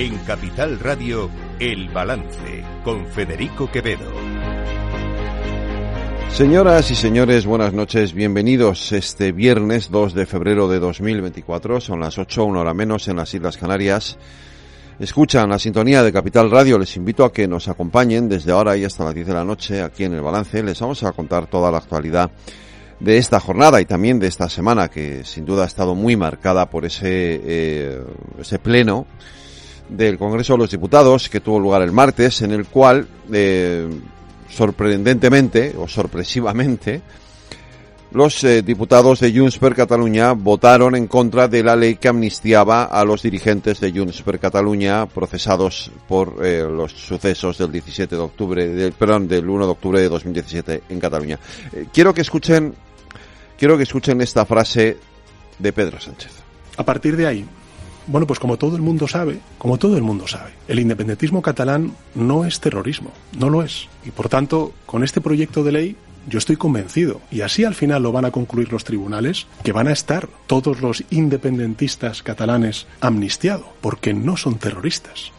En Capital Radio, El Balance, con Federico Quevedo. Señoras y señores, buenas noches, bienvenidos este viernes 2 de febrero de 2024, son las 8, una hora menos en las Islas Canarias. Escuchan la sintonía de Capital Radio, les invito a que nos acompañen desde ahora y hasta las 10 de la noche aquí en el balance, les vamos a contar toda la actualidad de esta jornada y también de esta semana que sin duda ha estado muy marcada por ese, eh, ese pleno del Congreso de los Diputados que tuvo lugar el martes en el cual eh, sorprendentemente o sorpresivamente los eh, diputados de Junts per Catalunya votaron en contra de la ley que amnistiaba a los dirigentes de Junts per Catalunya procesados por eh, los sucesos del 17 de octubre, del, perdón, del 1 de octubre de 2017 en Cataluña. Quiero que escuchen, quiero que escuchen esta frase de Pedro Sánchez. A partir de ahí, bueno, pues como todo el mundo sabe, como todo el mundo sabe, el independentismo catalán no es terrorismo, no lo es. Y por tanto, con este proyecto de ley yo estoy convencido, y así al final lo van a concluir los tribunales, que van a estar todos los independentistas catalanes amnistiados, porque no son terroristas.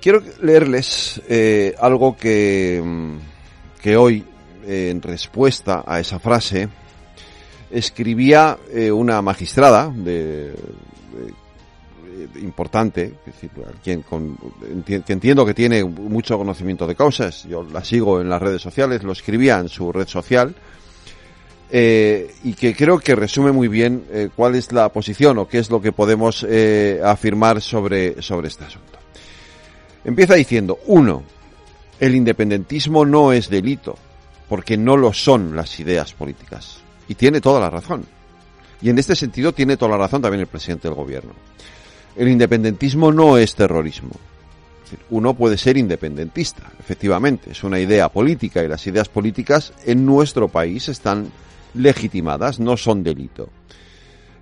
Quiero leerles eh, algo que, que hoy, eh, en respuesta a esa frase, escribía eh, una magistrada de, importante, decir, quien con, que entiendo que tiene mucho conocimiento de causas, yo la sigo en las redes sociales, lo escribía en su red social, eh, y que creo que resume muy bien eh, cuál es la posición o qué es lo que podemos afirmar sobre, sobre este asunto. Empieza diciendo, uno, el independentismo no es delito, porque no lo son las ideas políticas. Y tiene toda la razón. Y en este sentido tiene toda la razón también el presidente del gobierno. El independentismo no es terrorismo. Uno puede ser independentista, efectivamente, es una idea política y las ideas políticas en nuestro país están legitimadas, no son delito.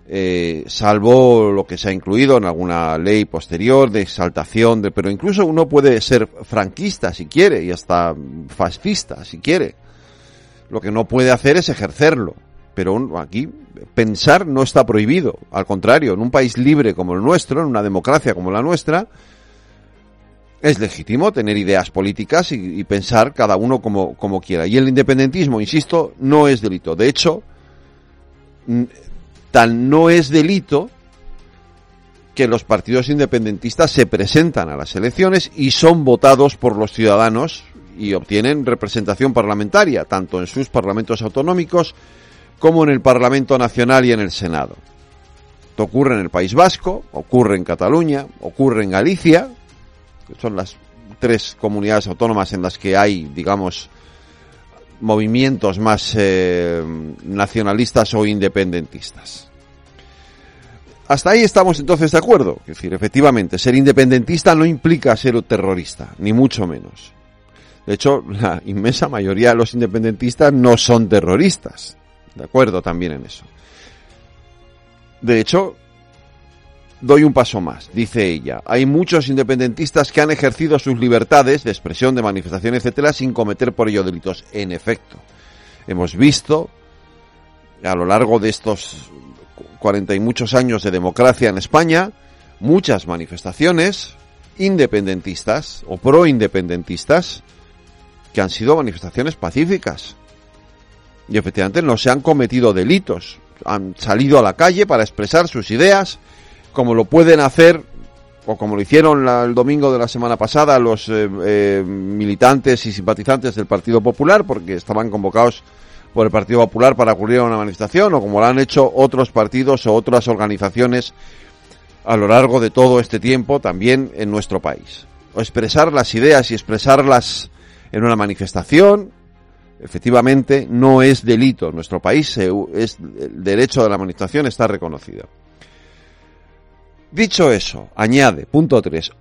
Eh, salvo lo que se ha incluido en alguna ley posterior de exaltación, de, pero incluso uno puede ser franquista si quiere y hasta fascista si quiere. Lo que no puede hacer es ejercerlo. Pero aquí pensar no está prohibido. Al contrario, en un país libre como el nuestro, en una democracia como la nuestra, es legítimo tener ideas políticas y, pensar cada uno como, como, quiera. Y el independentismo, insisto, no es delito. De hecho, tal no es delito que los partidos independentistas se presentan a las elecciones y son votados por los ciudadanos y obtienen representación parlamentaria, tanto en sus parlamentos autonómicos como en el Parlamento Nacional y en el Senado. Esto ocurre en el País Vasco, ocurre en Cataluña, ocurre en Galicia, que son las tres comunidades autónomas en las que hay, digamos, movimientos más eh, nacionalistas o independentistas. Hasta ahí estamos entonces de acuerdo. Es decir, efectivamente, ser independentista no implica ser terrorista, ni mucho menos. De hecho, la inmensa mayoría de los independentistas no son terroristas. De acuerdo también en eso. De hecho, doy un paso más, dice ella. Hay muchos independentistas que han ejercido sus libertades de expresión, de manifestación, etcétera, sin cometer por ello delitos. En efecto, hemos visto a lo largo de estos cuarenta y muchos años de democracia en España muchas manifestaciones independentistas o pro-independentistas que han sido manifestaciones pacíficas. Y efectivamente no se han cometido delitos. Han salido a la calle para expresar sus ideas, como lo pueden hacer, o como lo hicieron la, el domingo de la semana pasada los eh, eh, militantes y simpatizantes del Partido Popular, porque estaban convocados por el Partido Popular para acudir a una manifestación, o como lo han hecho otros partidos o otras organizaciones a lo largo de todo este tiempo también en nuestro país. O expresar las ideas y expresarlas en una manifestación, efectivamente, no es delito. Nuestro país es, el derecho de la manifestación está reconocido. Dicho eso, añade, punto 3,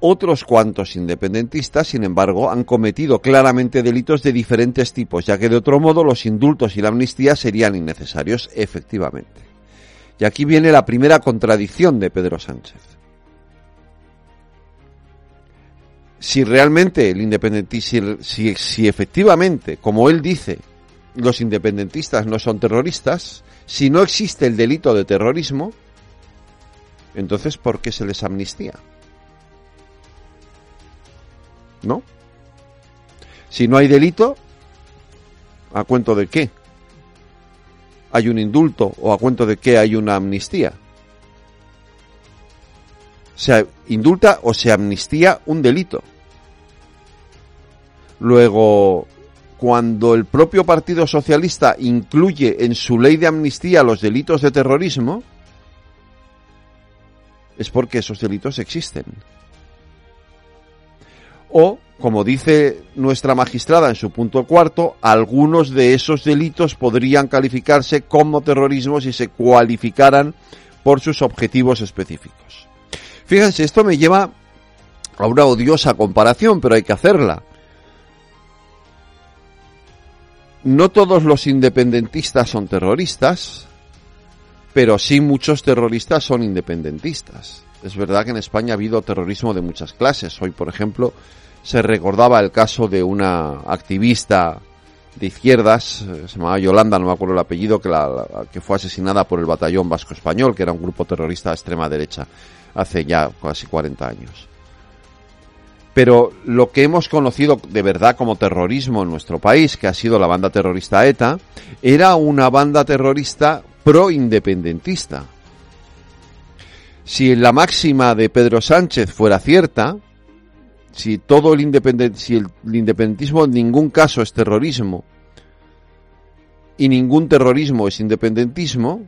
otros cuantos independentistas, sin embargo, han cometido claramente delitos de diferentes tipos, ya que de otro modo los indultos y la amnistía serían innecesarios, efectivamente. Y aquí viene la primera contradicción de Pedro Sánchez. Si realmente el independentismo, si, si efectivamente, como él dice, los independentistas no son terroristas, si no existe el delito de terrorismo, Entonces, ¿por qué se les amnistía? ¿No? Si no hay delito, ¿a cuento de qué? Hay un indulto o a cuento de qué hay una amnistía. Se indulta o se amnistía un delito. Luego, cuando el propio Partido Socialista incluye en su ley de amnistía los delitos de terrorismo, es porque esos delitos existen. O, como dice nuestra magistrada en su punto cuarto, algunos de esos delitos podrían calificarse como terrorismo si se cualificaran por sus objetivos específicos. Fíjense, esto me lleva a una odiosa comparación, pero hay que hacerla. No todos los independentistas son terroristas, pero sí muchos terroristas son independentistas. Es verdad que en España ha habido terrorismo de muchas clases. Hoy, por ejemplo, se recordaba el caso de una activista de izquierdas, eh, se llamaba Yolanda, no me acuerdo el apellido, que, la, que fue asesinada por el Batallón Vasco Español, que era un grupo terrorista de extrema derecha, hace ya casi 40 años. Pero lo que hemos conocido de verdad como terrorismo en nuestro país, que ha sido la banda terrorista ETA, era una banda terrorista pro-independentista. Si la máxima de Pedro Sánchez fuera cierta, si todo el independent, si el, independentismo en ningún caso es terrorismo y ningún terrorismo es independentismo,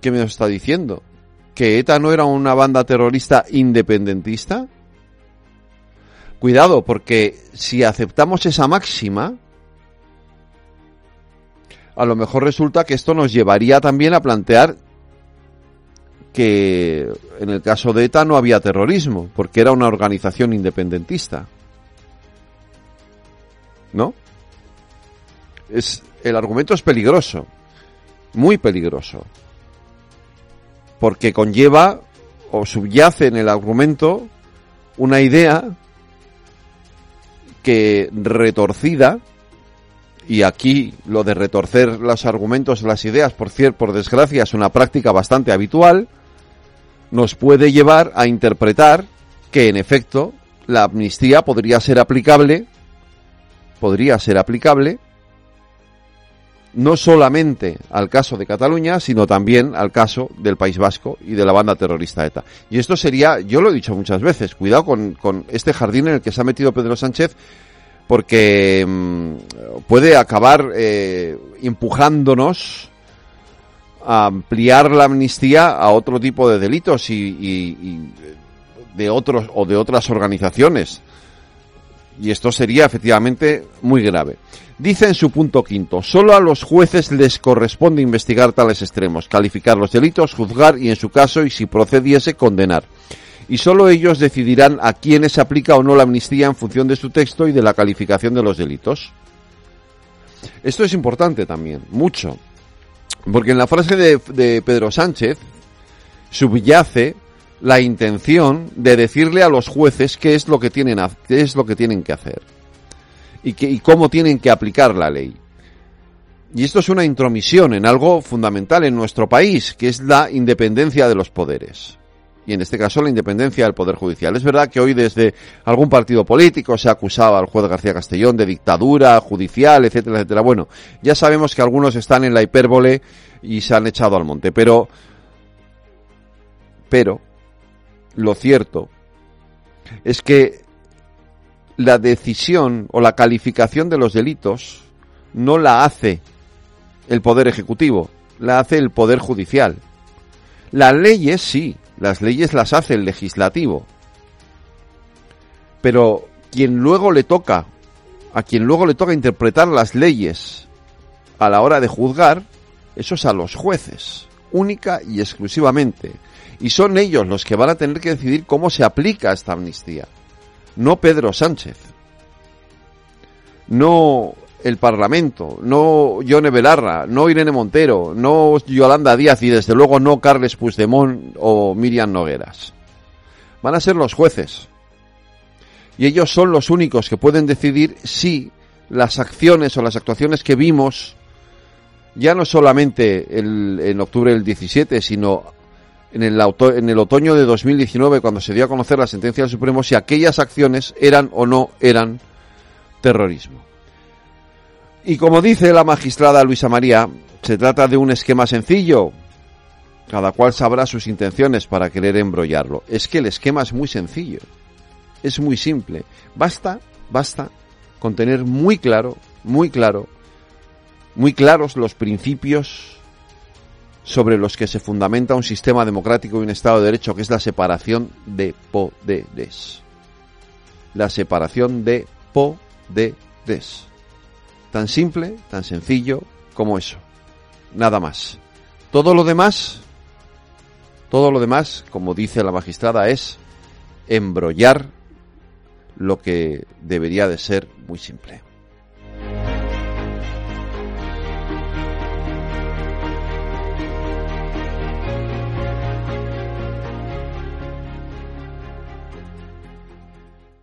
¿qué me está diciendo? ¿Que ETA no era una banda terrorista independentista? Cuidado, porque si aceptamos esa máxima, a lo mejor resulta que esto nos llevaría también a plantear que en el caso de ETA no había terrorismo, porque era una organización independentista. ¿No? Es, el argumento es peligroso, muy peligroso, porque conlleva o subyace en el argumento una idea que retorcida, y aquí lo de retorcer los argumentos, las ideas, por cierto, por desgracia, es una práctica bastante habitual, nos puede llevar a interpretar que en efecto la amnistía podría ser aplicable, podría ser aplicable no solamente al caso de Cataluña, sino también al caso del País Vasco y de la banda terrorista ETA. Y esto sería, yo lo he dicho muchas veces, cuidado con, con este jardín en el que se ha metido Pedro Sánchez, porque mm, puede acabar eh, empujándonos ampliar la amnistía a otro tipo de delitos y, de otros o de otras organizaciones. Y esto sería efectivamente muy grave. Dice en su punto quinto, solo a los jueces les corresponde investigar tales extremos, calificar los delitos, juzgar y en su caso, y si procediese, condenar. Y solo ellos decidirán a quiénes se aplica o no la amnistía en función de su texto y de la calificación de los delitos. Esto es importante también, mucho. Porque en la frase de, Pedro Sánchez subyace la intención de decirle a los jueces qué es lo que tienen, qué es lo que, tienen que hacer y, y cómo tienen que aplicar la ley. Y esto es una intromisión en algo fundamental en nuestro país, que es la independencia de los poderes. Y en este caso la independencia del Poder Judicial. Es verdad que hoy desde algún partido político se ha acusado al juez García Castellón de dictadura judicial, etcétera, etcétera. Bueno, ya sabemos que algunos están en la hipérbole y se han echado al monte. Pero, pero, lo cierto es que la decisión o la calificación de los delitos no la hace el Poder Ejecutivo, la hace el Poder Judicial. Las leyes sí, las leyes las hace el legislativo. Pero quien luego le toca, a quien luego le toca interpretar las leyes a la hora de juzgar, eso es a los jueces, única y exclusivamente. Y son ellos los que van a tener que decidir cómo se aplica esta amnistía. No Pedro Sánchez. No el Parlamento, no Yone Belarra, no Irene Montero, no Yolanda Díaz y desde luego no Carles Puigdemont o Miriam Nogueras. Van a ser los jueces. Y ellos son los únicos que pueden decidir si las acciones o las actuaciones que vimos ya no solamente el, en octubre del 17, sino en el, en el otoño de 2019, cuando se dio a conocer la sentencia del Supremo, si aquellas acciones eran o no eran terrorismo. Y como dice la magistrada Luisa María, se trata de un esquema sencillo. Cada cual sabrá sus intenciones para querer embrollarlo. Es que el esquema es muy sencillo. Es muy simple. Basta, basta con tener muy claro, muy claro, muy claros los principios sobre los que se fundamenta un sistema democrático y un Estado de Derecho, que es la separación de poderes. La separación de poderes. Tan simple, tan sencillo como eso. Nada más. Todo lo demás, todo lo demás, como dice la magistrada, es embrollar lo que debería de ser muy simple.